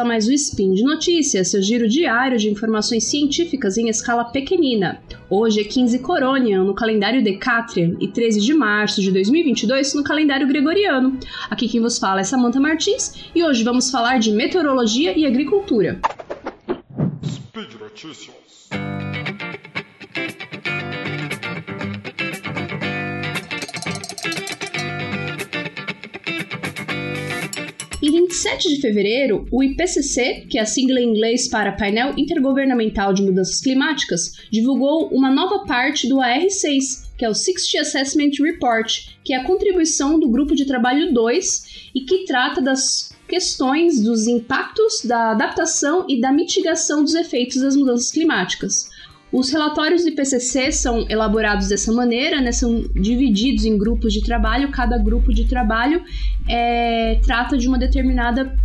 a mais o Spin de Notícias, seu giro diário de informações científicas em escala pequenina. Hoje é 15 Coronian no calendário Decatrian e 13 de março de 2022 no calendário Gregoriano. Aqui quem vos fala é Samantha Martins e hoje vamos falar de meteorologia e agricultura. Speed Notícias. Em 27 de fevereiro, o IPCC, que é a sigla em inglês para Painel Intergovernamental de Mudanças Climáticas, divulgou uma nova parte do AR6, que é o 60 Assessment Report, que é a contribuição do grupo de trabalho 2 e que trata das questões dos impactos da adaptação e da mitigação dos efeitos das mudanças climáticas. Os relatórios do IPCC são elaborados dessa maneira, né, são divididos em grupos de trabalho, cada grupo de trabalho é, trata de uma determinada,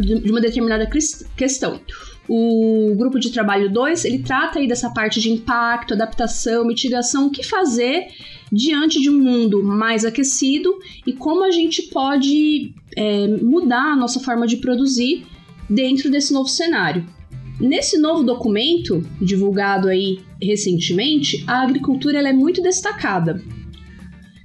de uma determinada questão. O grupo de trabalho 2, ele trata aí dessa parte de impacto, adaptação, mitigação, o que fazer diante de um mundo mais aquecido e como a gente pode é, mudar a nossa forma de produzir dentro desse novo cenário. Nesse novo documento, divulgado aí recentemente, a agricultura é muito destacada.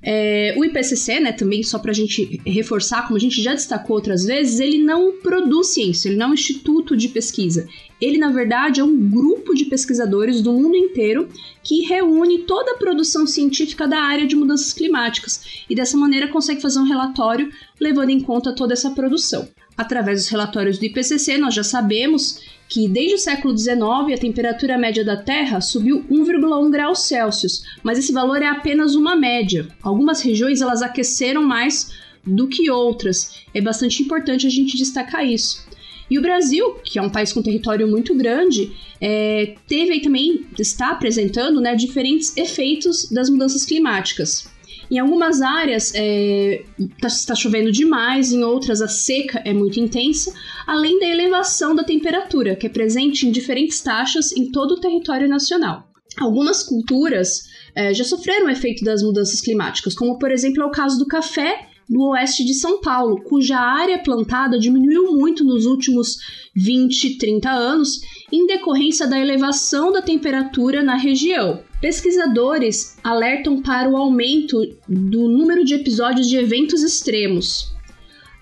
É, o IPCC, né, também só para a gente reforçar, como a gente já destacou outras vezes, ele não produz ciência, ele não é um instituto de pesquisa. Ele, na verdade, é um grupo de pesquisadores do mundo inteiro que reúne toda a produção científica da área de mudanças climáticas e dessa maneira consegue fazer um relatório levando em conta toda essa produção. Através dos relatórios do IPCC, nós já sabemos que desde o século XIX a temperatura média da Terra subiu 1,1 graus Celsius, mas esse valor é apenas uma média. Algumas regiões elas aqueceram mais do que outras. É bastante importante a gente destacar isso. E o Brasil, que é um país com território muito grande, é, teve aí também, está apresentando né, diferentes efeitos das mudanças climáticas. Em algumas áreas está é, tá, tá chovendo demais, em outras a seca é muito intensa, além da elevação da temperatura, que é presente em diferentes taxas em todo o território nacional. Algumas culturas é, já sofreram o efeito das mudanças climáticas, como por exemplo é o caso do café do oeste de São Paulo, cuja área plantada diminuiu muito nos últimos 20, 30 anos em decorrência da elevação da temperatura na região. Pesquisadores alertam para o aumento do número de episódios de eventos extremos.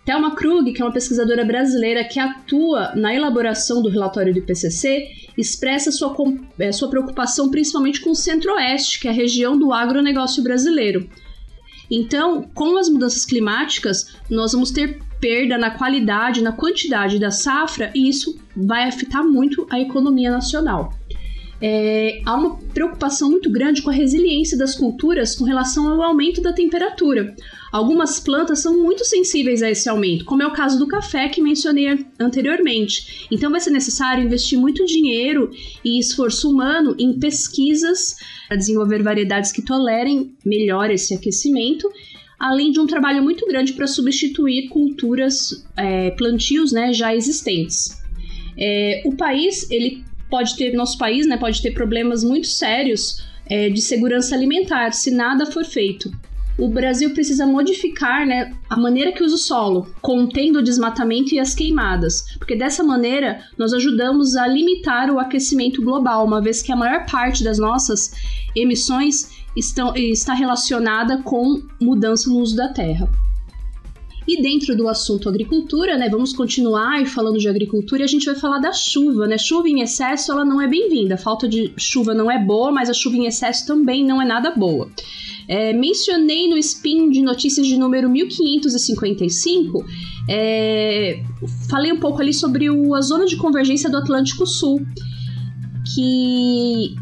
Thelma Krug, que é uma pesquisadora brasileira que atua na elaboração do relatório do IPCC, expressa sua, é, sua preocupação principalmente com o centro-oeste, que é a região do agronegócio brasileiro. Então, com as mudanças climáticas, nós vamos ter perda na qualidade, na quantidade da safra, e isso vai afetar muito a economia nacional é, há uma preocupação muito grande com a resiliência das culturas com relação ao aumento da temperatura. Algumas plantas são muito sensíveis a esse aumento, como é o caso do café que mencionei anteriormente. Então vai ser necessário investir muito dinheiro e esforço humano em pesquisas para desenvolver variedades que tolerem melhor esse aquecimento além de um trabalho muito grande para substituir culturas, é, plantios né, já existentes. É, o país ele pode ter, nosso país né, pode ter problemas muito sérios é, de segurança alimentar se nada for feito. O Brasil precisa modificar né, a maneira que usa o solo, contendo o desmatamento e as queimadas, porque dessa maneira nós ajudamos a limitar o aquecimento global, uma vez que a maior parte das nossas emissões estão, está relacionada com mudança no uso da terra. E dentro do assunto agricultura, né, vamos continuar falando de agricultura e a gente vai falar da chuva, né? Chuva em excesso, ela não é bem-vinda. Falta de chuva não é boa, mas a chuva em excesso também não é nada boa. É, mencionei no spin de notícias de número 1555, é, falei um pouco ali sobre o, a zona de convergência do Atlântico Sul, que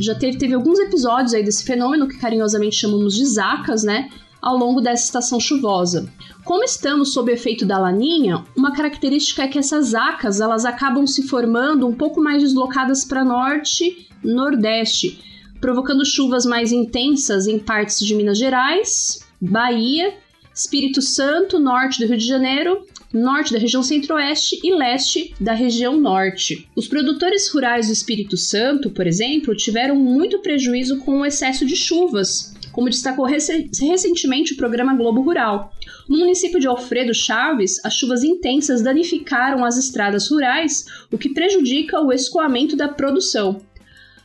já teve, teve alguns episódios aí desse fenômeno que carinhosamente chamamos de zacas, né? Ao longo dessa estação chuvosa. Como estamos sob efeito da laninha, uma característica é que essas acas elas acabam se formando um pouco mais deslocadas para norte, nordeste, provocando chuvas mais intensas em partes de Minas Gerais, Bahia, Espírito Santo, norte do Rio de Janeiro, norte da região centro-oeste e leste da região norte. Os produtores rurais do Espírito Santo, por exemplo, tiveram muito prejuízo com o excesso de chuvas como destacou recentemente o programa Globo Rural. No município de Alfredo Chaves, as chuvas intensas danificaram as estradas rurais, o que prejudica o escoamento da produção.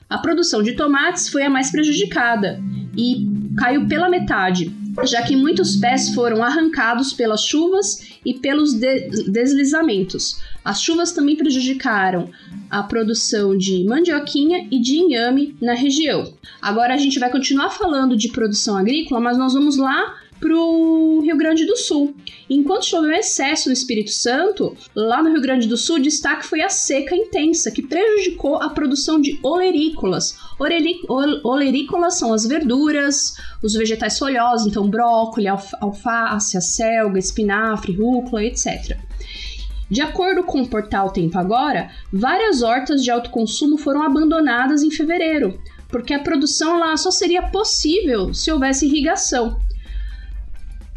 A produção de tomates foi a mais prejudicada e caiu pela metade, já que muitos pés foram arrancados pelas chuvas e pelos de deslizamentos. As chuvas também prejudicaram a produção de mandioquinha e de inhame na região. Agora a gente vai continuar falando de produção agrícola, mas nós vamos lá para o Rio Grande do Sul. Enquanto choveu excesso no Espírito Santo, lá no Rio Grande do Sul, destaque foi a seca intensa, que prejudicou a produção de olerícolas. Olerícolas são as verduras, os vegetais folhosos, então brócolis, alface, acelga, espinafre, rúcula, etc. De acordo com o portal Tempo Agora, várias hortas de alto consumo foram abandonadas em fevereiro, porque a produção lá só seria possível se houvesse irrigação.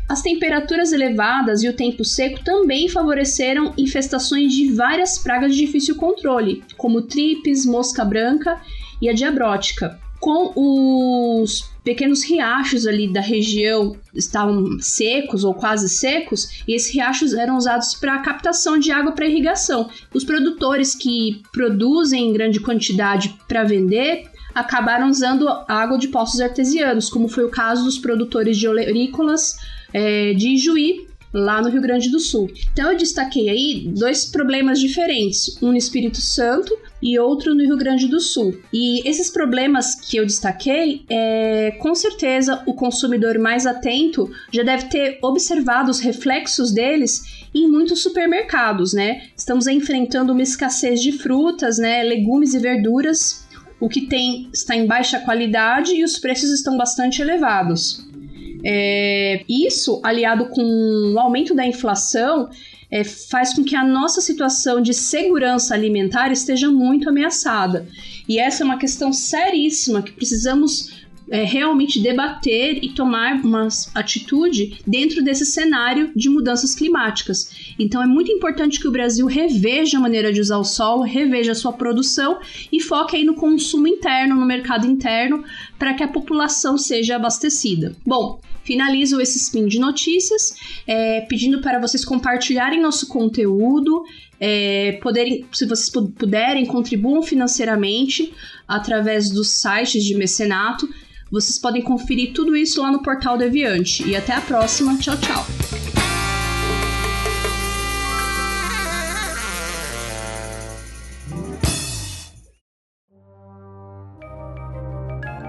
As temperaturas elevadas e o tempo seco também favoreceram infestações de várias pragas de difícil controle, como tripes, mosca branca e a diabrótica. Com os pequenos riachos ali da região estavam secos ou quase secos, e esses riachos eram usados para captação de água para irrigação. Os produtores que produzem em grande quantidade para vender acabaram usando água de poços artesianos, como foi o caso dos produtores de olerícolas é, de Ijuí, lá no Rio Grande do Sul. Então eu destaquei aí dois problemas diferentes, um no Espírito Santo e outro no Rio Grande do Sul. E esses problemas que eu destaquei, é, com certeza o consumidor mais atento já deve ter observado os reflexos deles em muitos supermercados, né? Estamos enfrentando uma escassez de frutas, né, legumes e verduras, o que tem está em baixa qualidade e os preços estão bastante elevados. É, isso, aliado com o aumento da inflação, é, faz com que a nossa situação de segurança alimentar esteja muito ameaçada. E essa é uma questão seríssima que precisamos é, realmente debater e tomar uma atitude dentro desse cenário de mudanças climáticas. Então é muito importante que o Brasil reveja a maneira de usar o solo, reveja a sua produção e foque aí no consumo interno, no mercado interno, para que a população seja abastecida. Bom, finalizo esse spin de notícias, é, pedindo para vocês compartilharem nosso conteúdo, é, poderem, se vocês puderem, contribuam financeiramente através dos sites de mecenato vocês podem conferir tudo isso lá no portal Deviante. E até a próxima. Tchau, tchau.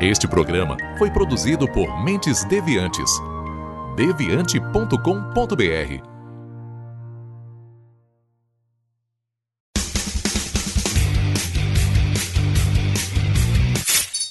Este programa foi produzido por Mentes Deviantes. deviante.com.br